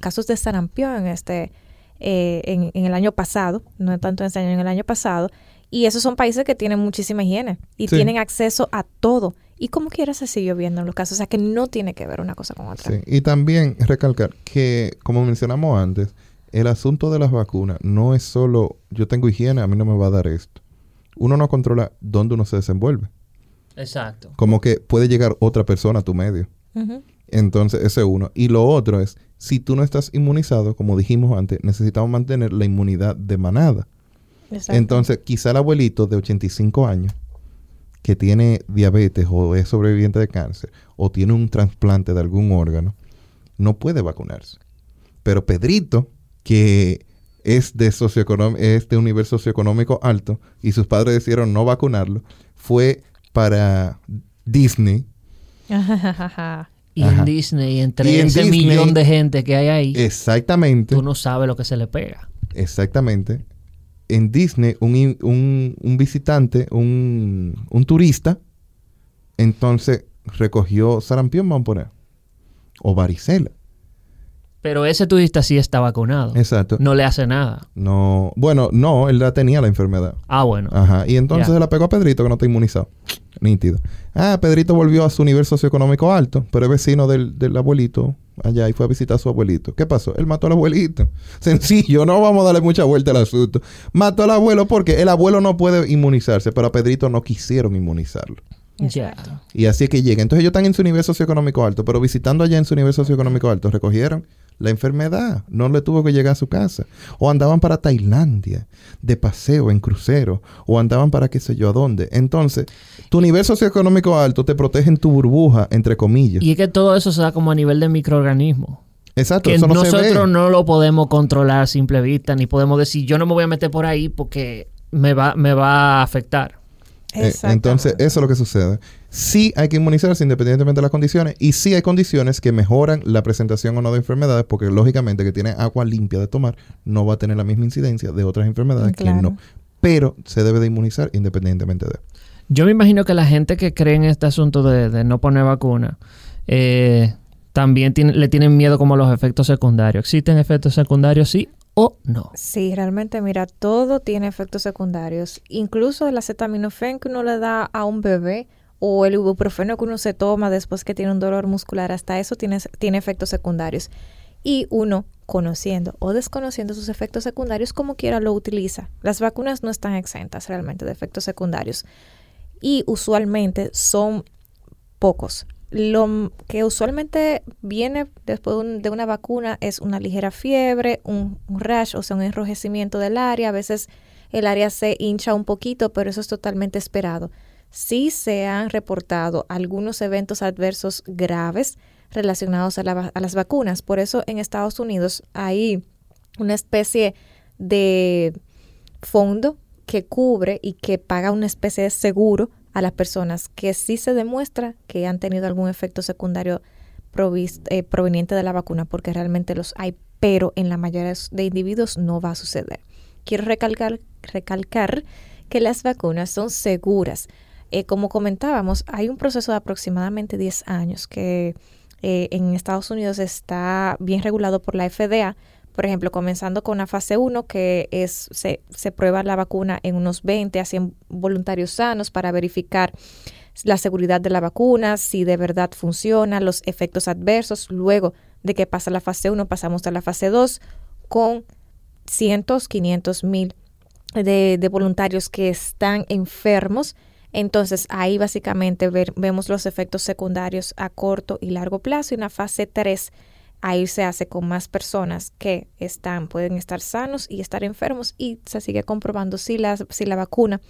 casos de sarampión en, este, eh, en, el año pasado, no tanto en este año, en el año pasado. Y esos son países que tienen muchísima higiene y tienen acceso a todo. Y como quiera se siguió viendo en los casos, o sea que no tiene que ver una cosa con otra. Sí, y también recalcar que, como mencionamos antes, el asunto de las vacunas no es solo yo tengo higiene, a mí no me va a dar esto. Uno no controla dónde uno se desenvuelve. Exacto. Como que puede llegar otra persona a tu medio. Entonces, ese es uno. Y lo otro es, si tú no estás inmunizado, como dijimos antes, necesitamos mantener la inmunidad de manada. Entonces, quizá el abuelito de 85 años que tiene diabetes o es sobreviviente de cáncer o tiene un trasplante de algún órgano, no puede vacunarse. Pero Pedrito, que es de, es de un nivel socioeconómico alto y sus padres decidieron no vacunarlo, fue para Disney. y en Disney, entre ese millón de gente que hay ahí, exactamente, tú no sabes lo que se le pega. Exactamente en Disney un, visitante, un, turista, entonces recogió sarampión, vamos a poner, o varicela. Pero ese turista sí está vacunado. Exacto. No le hace nada. No, bueno, no, él ya tenía la enfermedad. Ah, bueno. Ajá. Y entonces se la pegó a Pedrito que no está inmunizado. Nítido. Ah, Pedrito volvió a su nivel socioeconómico alto, pero es vecino del, del abuelito allá y fue a visitar a su abuelito. ¿Qué pasó? Él mató al abuelito. Sencillo, no vamos a darle mucha vuelta al asunto. Mató al abuelo porque el abuelo no puede inmunizarse, pero a Pedrito no quisieron inmunizarlo. Ya. Y así es que llega. Entonces ellos están en su nivel socioeconómico alto, pero visitando allá en su nivel socioeconómico alto, recogieron la enfermedad. No le tuvo que llegar a su casa. O andaban para Tailandia, de paseo, en crucero, o andaban para qué sé yo a dónde. Entonces, tu nivel socioeconómico alto te protege en tu burbuja, entre comillas. Y es que todo eso se da como a nivel de microorganismo. Exacto, que nosotros no lo podemos controlar a simple vista, ni podemos decir yo no me voy a meter por ahí porque me va, me va a afectar. Eh, entonces, eso es lo que sucede. Sí hay que inmunizarse independientemente de las condiciones y sí hay condiciones que mejoran la presentación o no de enfermedades porque lógicamente que tiene agua limpia de tomar no va a tener la misma incidencia de otras enfermedades que no. Pero se debe de inmunizar independientemente de. Yo me imagino que la gente que cree en este asunto de, no poner vacuna eh, también le tienen miedo como a los efectos secundarios. ¿Existen efectos secundarios? Sí o no. Sí, realmente, mira, todo tiene efectos secundarios. Incluso el acetaminofén que uno le da a un bebé o el ibuprofeno que uno se toma después que tiene un dolor muscular, hasta eso tiene, tiene efectos secundarios. Y uno, conociendo o desconociendo sus efectos secundarios, como quiera lo utiliza. Las vacunas no están exentas realmente de efectos secundarios. Y usualmente son pocos. Lo que usualmente viene después de una vacuna es una ligera fiebre, un, rash, o sea, un enrojecimiento del área. A veces el área se hincha un poquito, pero eso es totalmente esperado. Sí se han reportado algunos eventos adversos graves relacionados a, a las vacunas. Por eso en Estados Unidos hay una especie de fondo que cubre y que paga una especie de seguro a las personas que sí se demuestra que han tenido algún efecto secundario eh, proveniente de la vacuna, porque realmente los hay, pero en la mayoría de individuos no va a suceder. Quiero recalcar, recalcar que las vacunas son seguras. Eh, como comentábamos, hay un proceso de aproximadamente 10 años que eh, en Estados Unidos está bien regulado por la FDA por ejemplo, comenzando con la fase 1, que es se, se prueba la vacuna en unos 20 a 100 voluntarios sanos para verificar la seguridad de la vacuna, si de verdad funciona, los efectos adversos. Luego de que pasa la fase 1, pasamos a la fase 2 con cientos, 500 mil de, de, voluntarios que están enfermos. Entonces ahí básicamente vemos los efectos secundarios a corto y largo plazo. Y en la fase 3 ahí se hace con más personas que están, pueden estar sanos y estar enfermos y se sigue comprobando si la, si la vacuna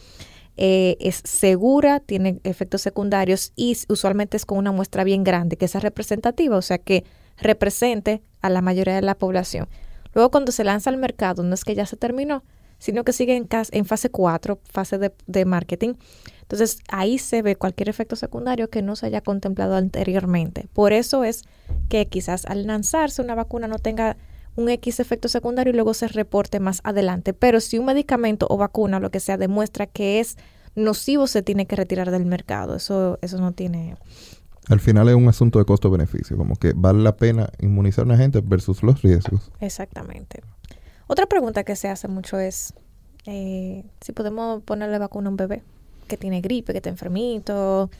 eh, es segura, tiene efectos secundarios y usualmente es con una muestra bien grande, que sea representativa, o sea que represente a la mayoría de la población. Luego cuando se lanza al mercado, no es que ya se terminó, sino que sigue en, en fase 4, fase de, de marketing. Entonces ahí se ve cualquier efecto secundario que no se haya contemplado anteriormente. Por eso es que quizás al lanzarse una vacuna no tenga un X efecto secundario y luego se reporte más adelante. Pero si un medicamento o vacuna lo que sea demuestra que es nocivo, se tiene que retirar del mercado. Eso, eso no tiene... Al final es un asunto de costo-beneficio, como que vale la pena inmunizar a una gente versus los riesgos. Exactamente. Otra pregunta que se hace mucho es eh, si podemos ponerle vacuna a un bebé que tiene gripe, que está enfermito,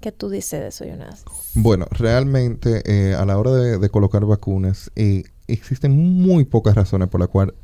¿Qué tú dices de eso, Jonas? Bueno, realmente eh, a la hora de, colocar vacunas, eh, existen muy pocas razones por las cuales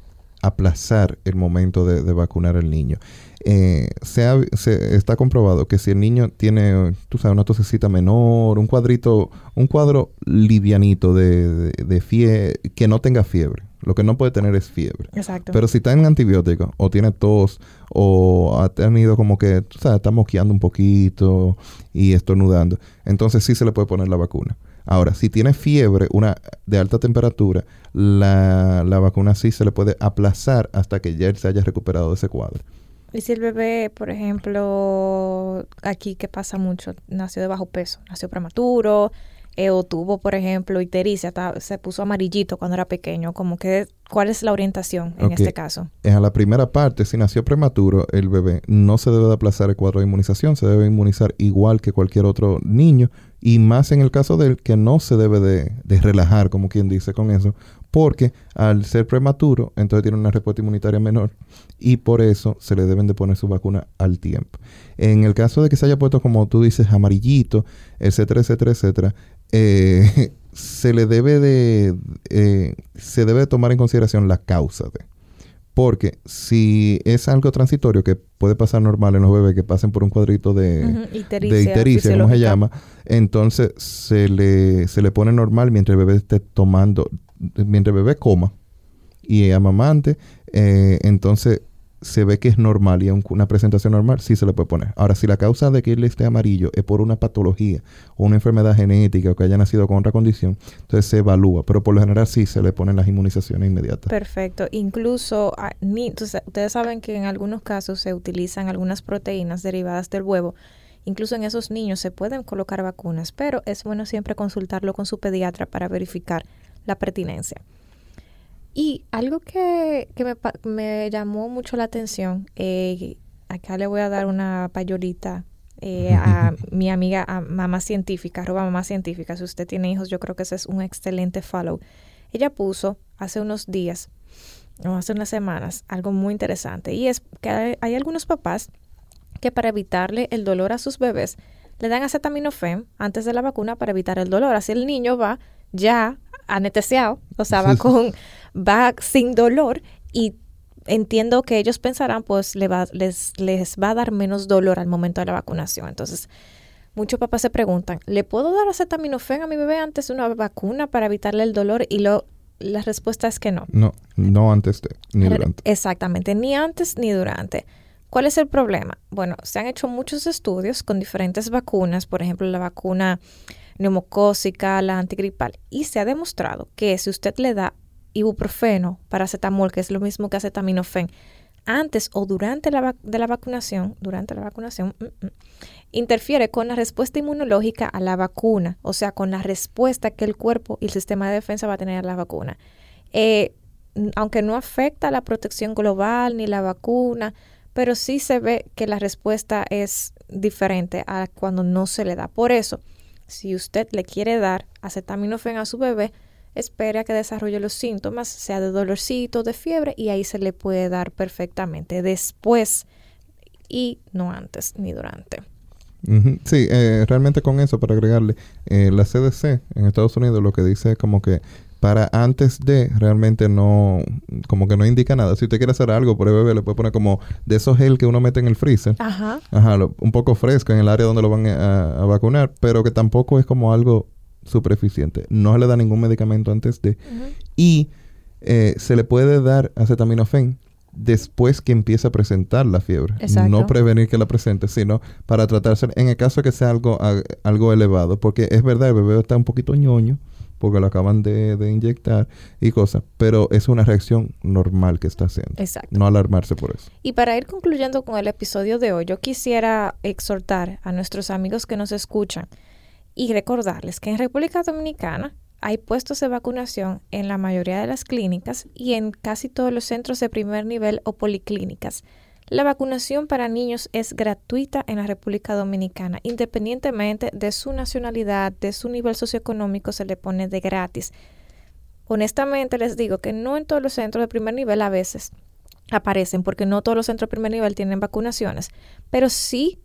aplazar el momento de, vacunar al niño. Eh, se, ha- se- está comprobado que si el niño tiene, tú sabes, una tosecita menor, un cuadrito, un cuadro livianito de, de, de fie- que no tenga fiebre. Lo que no puede tener es fiebre. Exacto. Pero si está en antibiótico, o tiene tos, o ha tenido como que, tú sabes, está mosqueando un poquito y estornudando, entonces sí se le puede poner la vacuna. Ahora, si tiene fiebre, una de alta temperatura, la, la vacuna sí se le puede aplazar hasta que ya él se haya recuperado de ese cuadro. Y si el bebé, por ejemplo, aquí que pasa mucho, nació de bajo peso, nació prematuro, eh, o tuvo, por ejemplo, ictericia, ta- se puso amarillito cuando era pequeño, como que, ¿cuál es la orientación en este caso? En la primera parte, si nació prematuro el bebé, no se debe de aplazar el cuadro de inmunización, se debe inmunizar igual que cualquier otro niño, y más en el caso de él, que no se debe de, de relajar, como quien dice con eso, porque al ser prematuro, entonces tiene una respuesta inmunitaria menor, y por eso se le deben de poner su vacuna al tiempo. En el caso de que se haya puesto, como tú dices, amarillito, etcétera, etcétera, etcétera, eh, se le debe de, eh, se debe de tomar en consideración la causa de. Porque si es algo transitorio que puede pasar normal en los bebés que pasen por un cuadrito de, ictericia ictericia, como se llama, entonces se le, se le pone normal mientras el bebé esté tomando, mientras el bebé coma y amamante, eh, entonces se ve que es normal y es un- una presentación normal, sí se le puede poner. Ahora, si la causa de que él esté amarillo es por una patología o una enfermedad genética o que haya nacido con otra condición, entonces se evalúa, pero por lo general sí se le ponen las inmunizaciones inmediatas. Perfecto. Incluso, ah, ustedes saben que en algunos casos se utilizan algunas proteínas derivadas del huevo. Incluso en esos niños se pueden colocar vacunas, pero es bueno siempre consultarlo con su pediatra para verificar la pertinencia. Y algo que, que me, me llamó mucho la atención, eh, acá le voy a dar una payolita eh, a mi amiga, a mamá científica, arroba mamá científica. Si usted tiene hijos, yo creo que ese es un excelente follow. Ella puso hace unos días, o hace unas semanas, algo muy interesante. Y es que hay, hay algunos papás que para evitarle el dolor a sus bebés, le dan acetaminofén antes de la vacuna para evitar el dolor. Así el niño va ya anestesiado, o sea, va con, va sin dolor y entiendo que ellos pensarán, pues le va, les, les va a dar menos dolor al momento de la vacunación. Entonces, muchos papás se preguntan, ¿le puedo dar acetaminofén a mi bebé antes de una vacuna para evitarle el dolor? Y lo, la respuesta es que no. No, no antes de, ni durante. Exactamente, ni antes ni durante. ¿Cuál es el problema? Bueno, se han hecho muchos estudios con diferentes vacunas, por ejemplo, la vacuna neumocócica, la antigripal, y se ha demostrado que si usted le da ibuprofeno, paracetamol, que es lo mismo que acetaminofén, antes o durante la, de la vacunación, durante la vacunación, mm, mm, interfiere con la respuesta inmunológica a la vacuna, o sea, con la respuesta que el cuerpo y el sistema de defensa va a tener a la vacuna. Eh, aunque no afecta la protección global ni la vacuna, pero sí se ve que la respuesta es diferente a cuando no se le da. Por eso, si usted le quiere dar acetaminofén a su bebé, espere a que desarrolle los síntomas, sea de dolorcito, de fiebre, y ahí se le puede dar perfectamente después y no antes ni durante. Sí, eh, realmente con eso, para agregarle, eh, la CDC en Estados Unidos lo que dice es como que para antes de, realmente no, como que no indica nada. Si usted quiere hacer algo por el bebé, le puede poner como de esos gel que uno mete en el freezer. Ajá. Ajá, lo- un poco fresco en el área donde lo van a, a vacunar, pero que tampoco es como algo súper eficiente. No se le da ningún medicamento antes de. Y eh, se le puede dar acetaminofén después que empiece a presentar la fiebre. Exacto. No prevenir que la presente, sino para tratarse en el caso de que sea algo, a- algo elevado. Porque es verdad, el bebé está un poquito ñoño porque lo acaban de, de inyectar y cosas, pero es una reacción normal que está haciendo. Exacto. No alarmarse por eso. Y para ir concluyendo con el episodio de hoy, yo quisiera exhortar a nuestros amigos que nos escuchan y recordarles que en República Dominicana hay puestos de vacunación en la mayoría de las clínicas y en casi todos los centros de primer nivel o policlínicas. La vacunación para niños es gratuita en la República Dominicana, independientemente de su nacionalidad, de su nivel socioeconómico, se le pone de gratis. Honestamente les digo que no en todos los centros de primer nivel a veces aparecen, porque no todos los centros de primer nivel tienen vacunaciones, pero sí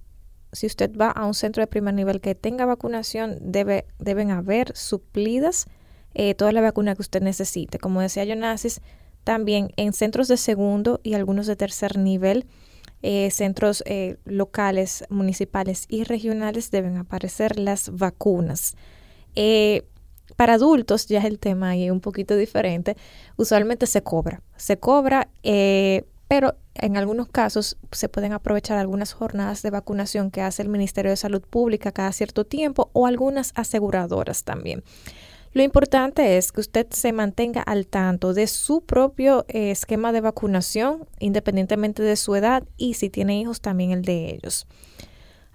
si usted va a un centro de primer nivel que tenga vacunación, debe, deben haber suplidas eh, toda la vacuna que usted necesite. Como decía Jonasis, también en centros de segundo y algunos de tercer nivel, eh, centros eh, locales, municipales y regionales deben aparecer las vacunas. Eh, para adultos ya es el tema ahí un poquito diferente. Usualmente se cobra, se cobra, pero en algunos casos se pueden aprovechar algunas jornadas de vacunación que hace el Ministerio de Salud Pública cada cierto tiempo o algunas aseguradoras también. Lo importante es que usted se mantenga al tanto de su propio eh, esquema de vacunación, independientemente de su edad y si tiene hijos también el de ellos.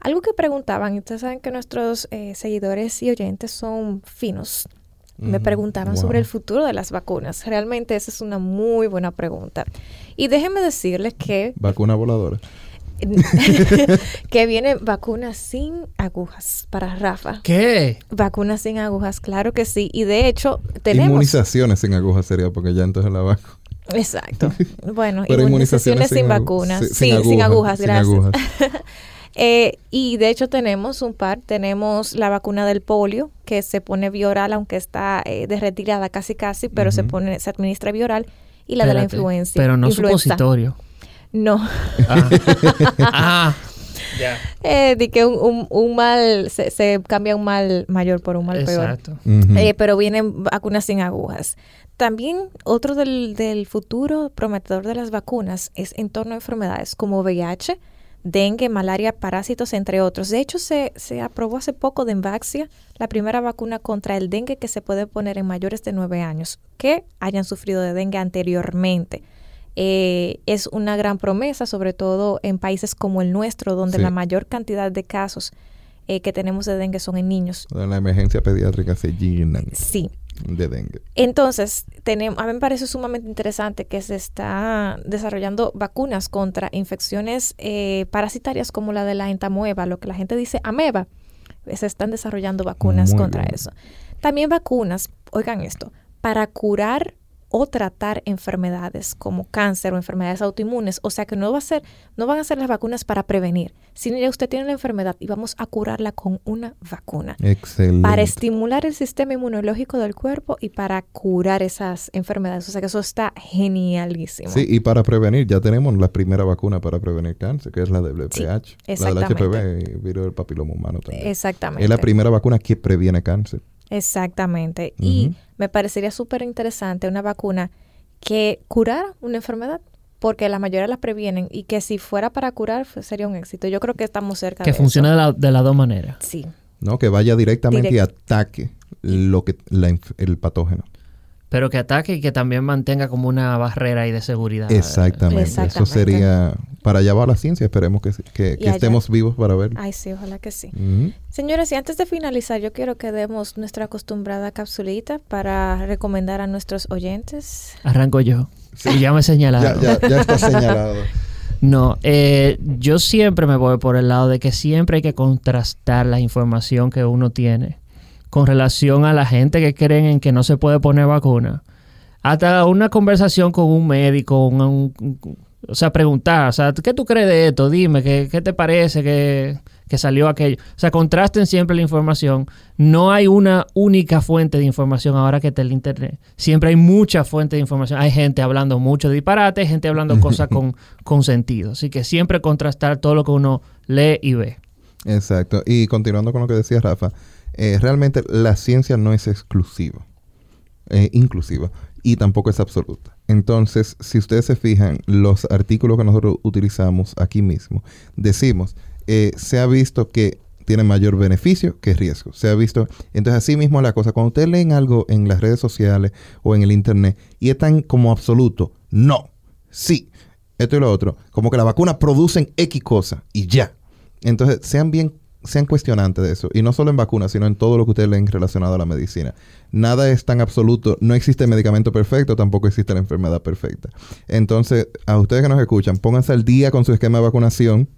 Algo que preguntaban, ustedes saben que nuestros eh, seguidores y oyentes son finos. Me preguntaban Wow. sobre el futuro de las vacunas. Realmente esa es una muy buena pregunta. Y déjenme decirles que, Vacuna voladora. que viene vacunas sin agujas para Rafa. ¿Qué? Vacunas sin agujas, claro que sí. Y de hecho, tenemos. Inmunizaciones sin agujas sería porque ya entonces la vacuna. Exacto. Bueno, Pero inmunizaciones sin, vacunas. sí, sin agujas, sin gracias. agujas. Eh, y de hecho tenemos un par, tenemos la vacuna del polio que se pone bioral, aunque está eh, de retirada casi casi, pero se pone, se administra bioral y la de la influencia. Pero no influenza. supositorio. No, Ah. Ah. Ya. eh, di que un, un- un mal, se, se cambia un mal mayor por un mal peor. Eh, pero vienen vacunas sin agujas. También otro del, del futuro prometedor de las vacunas es en torno a enfermedades como VIH, dengue, malaria, parásitos, entre otros. De hecho, se, se aprobó hace poco de Envaxia la primera vacuna contra el dengue que se puede poner en mayores de 9 años que hayan sufrido de dengue anteriormente. Eh, es una gran promesa, sobre todo en países como el nuestro, donde Sí. la mayor cantidad de casos eh, que tenemos de dengue son en niños. La emergencia pediátrica se llenan Sí, de dengue. entonces, tenemos, a mí me parece sumamente interesante que se está desarrollando vacunas contra infecciones eh, parasitarias como la de la entamoeba, lo que la gente dice ameba. Se están desarrollando vacunas Muy contra bien. eso. También vacunas, oigan esto, para curar o tratar enfermedades como cáncer o enfermedades autoinmunes. O sea que no va a ser, no van a ser las vacunas para prevenir, sino ya usted tiene la enfermedad y vamos a curarla con una vacuna Excelente. para estimular el sistema inmunológico del cuerpo y para curar esas enfermedades. O sea que eso está genialísimo. Sí, y para prevenir, ya tenemos la primera vacuna para prevenir cáncer, que es la del VPH. la del. HPV virus del papiloma humano también. Exactamente. Es la primera vacuna que previene cáncer. Exactamente. Y me parecería súper interesante una vacuna que curara una enfermedad, porque la mayoría la previenen y que si fuera para curar pues, sería un éxito. Yo creo que estamos cerca Que de funcione eso. de, la- de las dos maneras. Sí, ¿no? Que vaya directamente y ataque lo que la el patógeno. Pero que ataque y que también mantenga como una barrera ahí de seguridad. Exactamente. Eso sería para allá va la ciencia. Esperemos que, que- que Y allá. estemos vivos para verlo. ay sí, ojalá que sí. Ujú. Señores, y antes de finalizar, yo quiero que demos nuestra acostumbrada capsulita para recomendar a nuestros oyentes. Arranco yo. Y ya me Ya, señalaron. ya, ya está señalado. No, eh, yo siempre me voy por el lado de que siempre hay que contrastar la información que uno tiene con relación a la gente que creen en que no se puede poner vacuna. Hasta una conversación con un médico, un- un- o sea, preguntar, o sea, ¿qué tú crees de esto? Dime, ¿qué, qué te parece que, que salió aquello? O sea, contrasten siempre la información. No hay una única fuente de información ahora que está el Internet. Siempre hay muchas fuentes de información. Hay gente hablando mucho de disparate, hay gente hablando cosas con, con sentido. Así que siempre contrastar todo lo que uno lee y ve. Exacto. Y continuando con lo que decía Rafa, eh, realmente la ciencia no es exclusiva, eh, inclusiva, y tampoco es absoluta. Entonces, si ustedes se fijan, los artículos que nosotros utilizamos aquí mismo, decimos, eh, se ha visto que tiene mayor beneficio que riesgo. Se ha visto, entonces así mismo la cosa, cuando ustedes leen algo en las redes sociales o en el internet y es tan como absoluto, no, sí, esto y lo otro, como que la vacuna producen X cosa y ya. Entonces, sean bien, sean cuestionantes de eso. Y no solo en vacunas, sino en todo lo que ustedes leen relacionado a la medicina. Nada es tan absoluto. No existe medicamento perfecto, tampoco existe la enfermedad perfecta. Entonces, a ustedes que nos escuchan, pónganse al día con su esquema de vacunación.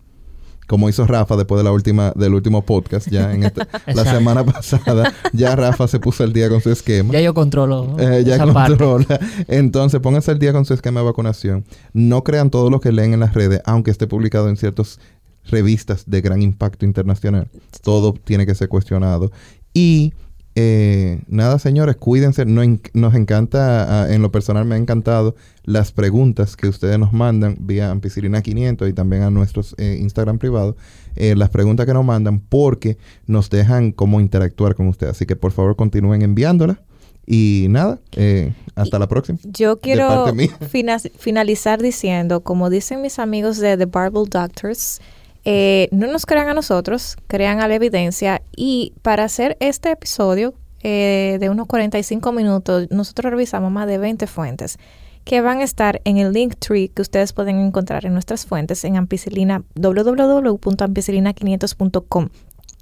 Como hizo Rafa después de la última, del último podcast, ya en esta- la semana pasada, ya Rafa se puso al día con su esquema. Ya yo controlo Eh, ya esa parte. controla. Entonces, pónganse al día con su esquema de vacunación. No crean todo lo que leen en las redes, aunque esté publicado en ciertos revistas de gran impacto internacional. Todo tiene que ser cuestionado. Y eh, nada, señores, cuídense. No en- nos encanta, ah, en lo personal me ha encantado las preguntas que ustedes nos mandan vía Ampicilina 500 y también a nuestros eh, Instagram privados. eh, las preguntas que nos mandan porque nos dejan cómo interactuar con ustedes. Así que por favor continúen enviándolas. Y nada, eh, hasta la próxima. Yo quiero fina- finalizar diciendo, como dicen mis amigos de The Barbell Doctors, eh, no nos crean a nosotros, crean a la evidencia. Y para hacer este episodio eh, de unos 45 minutos, nosotros revisamos más de 20 fuentes que van a estar en el link tree que ustedes pueden encontrar en nuestras fuentes en ampicilina www.ampicilina500.com.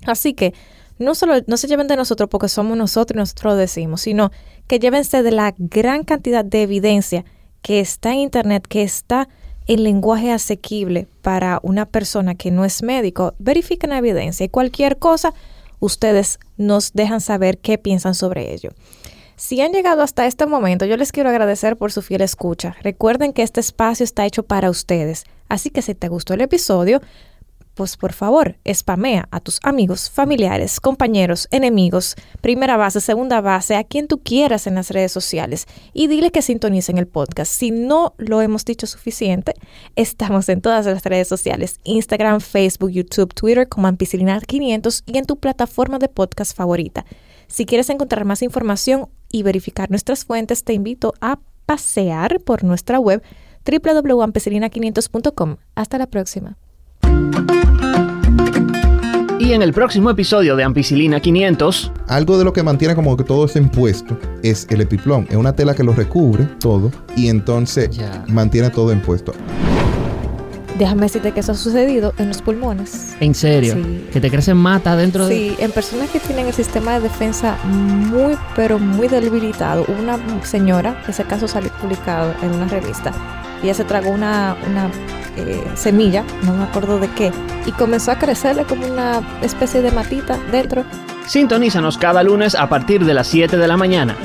Así que no solo no se lleven de nosotros porque somos nosotros y nosotros lo decimos, sino que llévense de la gran cantidad de evidencia que está en internet, que está en lenguaje asequible para una persona que no es médico. Verifiquen la evidencia y cualquier cosa, ustedes nos dejan saber qué piensan sobre ello. Si han llegado hasta este momento, yo les quiero agradecer por su fiel escucha. Recuerden que este espacio está hecho para ustedes, así que si te gustó el episodio, pues por favor, spamea a tus amigos, familiares, compañeros, enemigos, primera base, segunda base, a quien tú quieras en las redes sociales y dile que sintonicen el podcast. Si no lo hemos dicho suficiente, estamos en todas las redes sociales, Instagram, Facebook, YouTube, Twitter como Ampicilina 500 y en tu plataforma de podcast favorita. Si quieres encontrar más información y verificar nuestras fuentes, te invito a pasear por nuestra web www.ampicilina500.com. Hasta la próxima. Y en el próximo episodio de Ampicilina 500, Algo de lo que mantiene como que todo ese impuesto es el epiplón. Es una tela que lo recubre todo y entonces mantiene todo impuesto. Déjame decirte que eso ha sucedido en los pulmones. En serio, Sí. que te crecen mata dentro de... Sí, en personas que tienen el sistema de defensa muy, pero muy debilitado. Una señora, ese caso salió publicado en una revista. Ella se tragó una, una eh, semilla, no me acuerdo de qué, y comenzó a crecerle como una especie de matita dentro. sintonízanos cada lunes a partir de las 7 de la mañana.